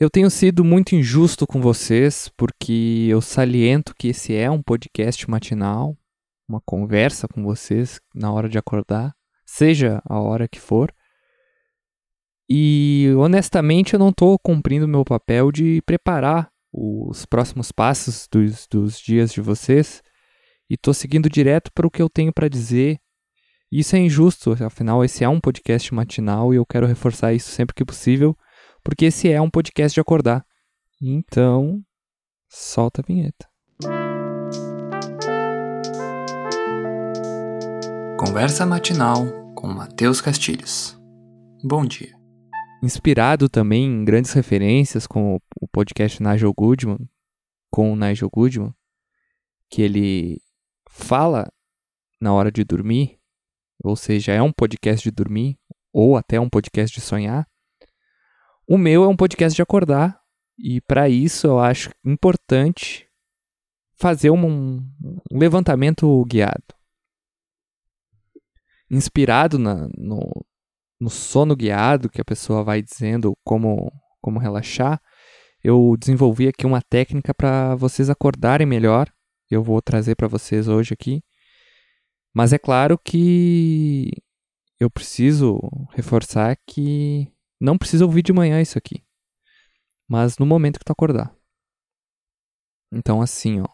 Eu tenho sido muito injusto com vocês porque eu saliento que esse é um podcast matinal, uma conversa com vocês na hora de acordar, seja a hora que for. E honestamente eu não estou cumprindo meu papel de preparar os próximos passos dos, dos dias de vocês e estou seguindo direto para o que eu tenho para dizer. Isso é injusto, afinal, esse é um podcast matinal e eu quero reforçar isso sempre que possível, porque esse é um podcast de acordar. Então, solta a vinheta. Conversa matinal com Matheus Castilhos. Bom dia. Inspirado também em grandes referências como o podcast Nigel Goodman, com o Nigel Goodman, que ele fala na hora de dormir, ou seja, é um podcast de dormir, ou até um podcast de sonhar. O meu é um podcast de acordar, e para isso eu acho importante fazer um, um levantamento guiado. Inspirado na, no, no sono guiado, que a pessoa vai dizendo como, como relaxar, eu desenvolvi aqui uma técnica para vocês acordarem melhor eu vou trazer para vocês hoje aqui. Mas é claro que eu preciso reforçar que não precisa ouvir de manhã isso aqui, mas no momento que tu acordar. Então, assim, ó.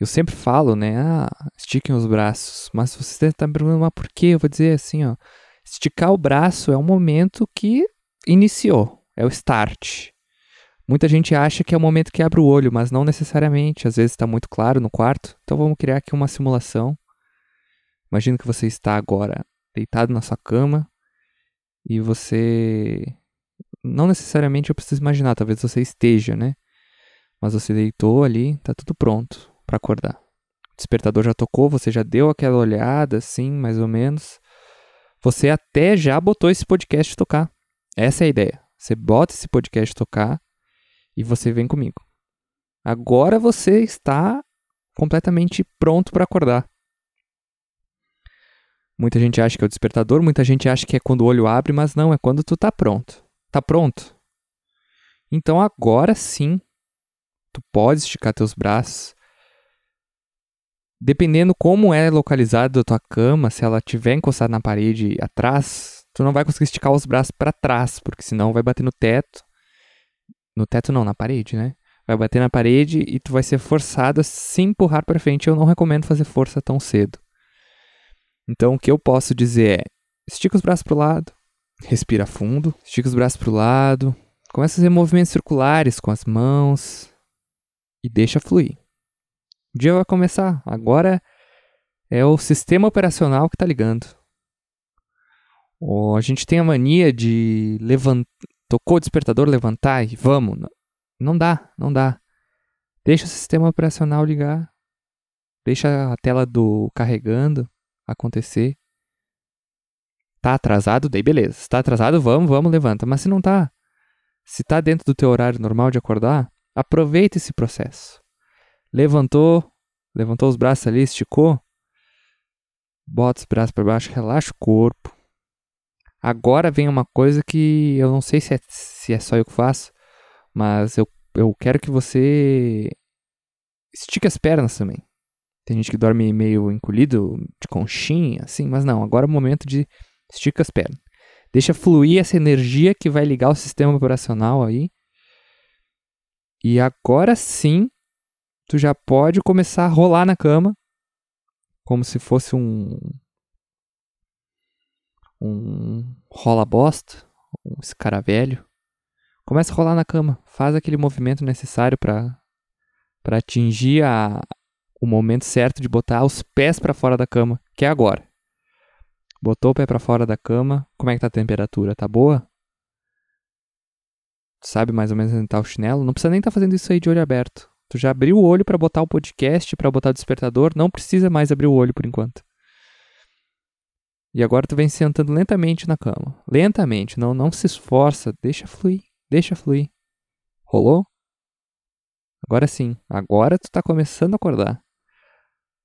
Eu sempre falo, né? Ah, estiquem os braços. Mas se você está me perguntando, mas por quê? Eu vou dizer assim, ó. Esticar o braço é o momento que iniciou. É o start. Muita gente acha que é o momento que abre o olho, mas não necessariamente. Às vezes está muito claro no quarto. Então vamos criar aqui uma simulação. Imagina que você está agora deitado na sua cama e você. Não necessariamente eu preciso imaginar, talvez você esteja, né? Mas você deitou ali, tá tudo pronto para acordar. O despertador já tocou, você já deu aquela olhada, assim, mais ou menos. Você até já botou esse podcast tocar. Essa é a ideia. Você bota esse podcast tocar e você vem comigo. Agora você está completamente pronto para acordar. Muita gente acha que é o despertador, muita gente acha que é quando o olho abre, mas não, é quando tu tá pronto. Tá pronto? Então agora sim, tu pode esticar teus braços. Dependendo como é localizado a tua cama, se ela tiver encostada na parede atrás, tu não vai conseguir esticar os braços para trás, porque senão vai bater no teto no teto não, na parede, né? Vai bater na parede e tu vai ser forçado a se empurrar para frente. Eu não recomendo fazer força tão cedo. Então o que eu posso dizer é: estica os braços para o lado, respira fundo, estica os braços para o lado, começa a fazer movimentos circulares com as mãos e deixa fluir. O dia vai começar. Agora é o sistema operacional que está ligando. a gente tem a mania de levantar Tocou o despertador, levantar e vamos. Não dá, não dá. Deixa o sistema operacional ligar. Deixa a tela do carregando acontecer. Tá atrasado? Daí beleza. Se tá atrasado, vamos, vamos, levanta. Mas se não tá, se tá dentro do teu horário normal de acordar, aproveita esse processo. Levantou, levantou os braços ali, esticou. Bota os braços para baixo, relaxa o corpo. Agora vem uma coisa que eu não sei se é, se é só eu que faço, mas eu, eu quero que você estique as pernas também. Tem gente que dorme meio encolhido, de conchinha, assim, mas não, agora é o momento de estica as pernas. Deixa fluir essa energia que vai ligar o sistema operacional aí. E agora sim, tu já pode começar a rolar na cama, como se fosse um, um rola bosta, um escaravelho, começa a rolar na cama, faz aquele movimento necessário para para atingir a, o momento certo de botar os pés para fora da cama, que é agora. Botou o pé para fora da cama, como é que tá a temperatura? Tá boa? Tu sabe mais ou menos onde tá o chinelo? Não precisa nem estar tá fazendo isso aí de olho aberto. Tu já abriu o olho para botar o podcast, para botar o despertador, não precisa mais abrir o olho por enquanto. E agora tu vem sentando lentamente na cama. Lentamente, não, não se esforça, deixa fluir, deixa fluir. Rolou? Agora sim, agora tu tá começando a acordar.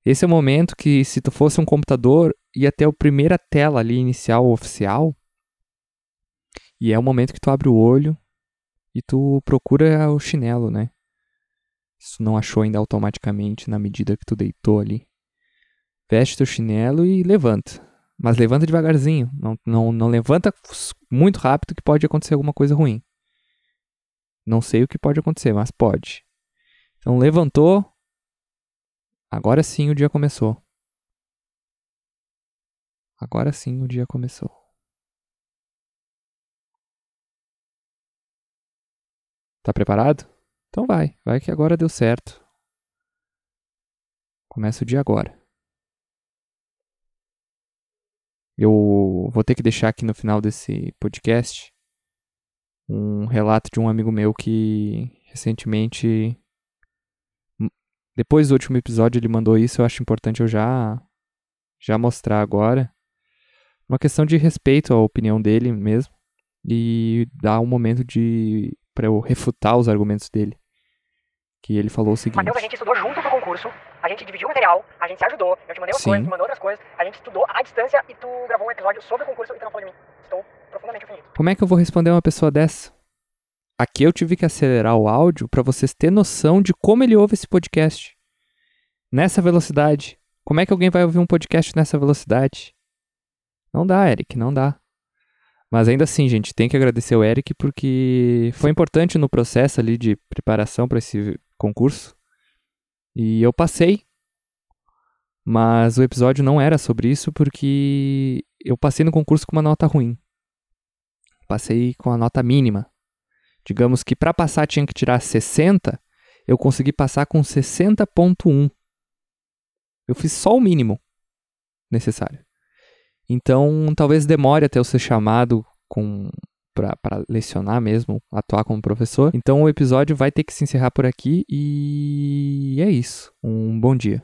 Esse é o momento que se tu fosse um computador, ia ter a primeira tela ali inicial oficial. E é o momento que tu abre o olho e tu procura o chinelo, né? Tu não achou ainda automaticamente na medida que tu deitou ali. Veste teu chinelo e levanta. Mas levanta devagarzinho. Não, não, não levanta muito rápido que pode acontecer alguma coisa ruim. Não sei o que pode acontecer, mas pode. Então levantou. Agora sim o dia começou. Agora sim o dia começou. Tá preparado? Então vai, vai que agora deu certo. Começa o dia agora. Eu vou ter que deixar aqui no final desse podcast um relato de um amigo meu que recentemente, depois do último episódio, ele mandou isso. Eu acho importante eu já, já mostrar agora. Uma questão de respeito à opinião dele mesmo e dar um momento de para eu refutar os argumentos dele. Que ele falou o seguinte: Matheus, a gente estudou junto pro concurso, a gente dividiu o material, a gente se ajudou, eu te mandei umas Sim. coisas, tu mandou outras coisas, a gente estudou à distância e tu gravou um episódio sobre o concurso e tu não falou de mim. Estou profundamente ofendido. Como é que eu vou responder uma pessoa dessa? Aqui eu tive que acelerar o áudio para vocês terem noção de como ele ouve esse podcast. Nessa velocidade. Como é que alguém vai ouvir um podcast nessa velocidade? Não dá, Eric, não dá. Mas ainda assim, gente, tem que agradecer o Eric porque foi importante no processo ali de preparação para esse concurso. E eu passei. Mas o episódio não era sobre isso porque eu passei no concurso com uma nota ruim. Passei com a nota mínima. Digamos que para passar tinha que tirar 60, eu consegui passar com 60.1. Eu fiz só o mínimo necessário. Então, talvez demore até eu ser chamado com para lecionar mesmo, atuar como professor. Então, o episódio vai ter que se encerrar por aqui e é isso. Um bom dia.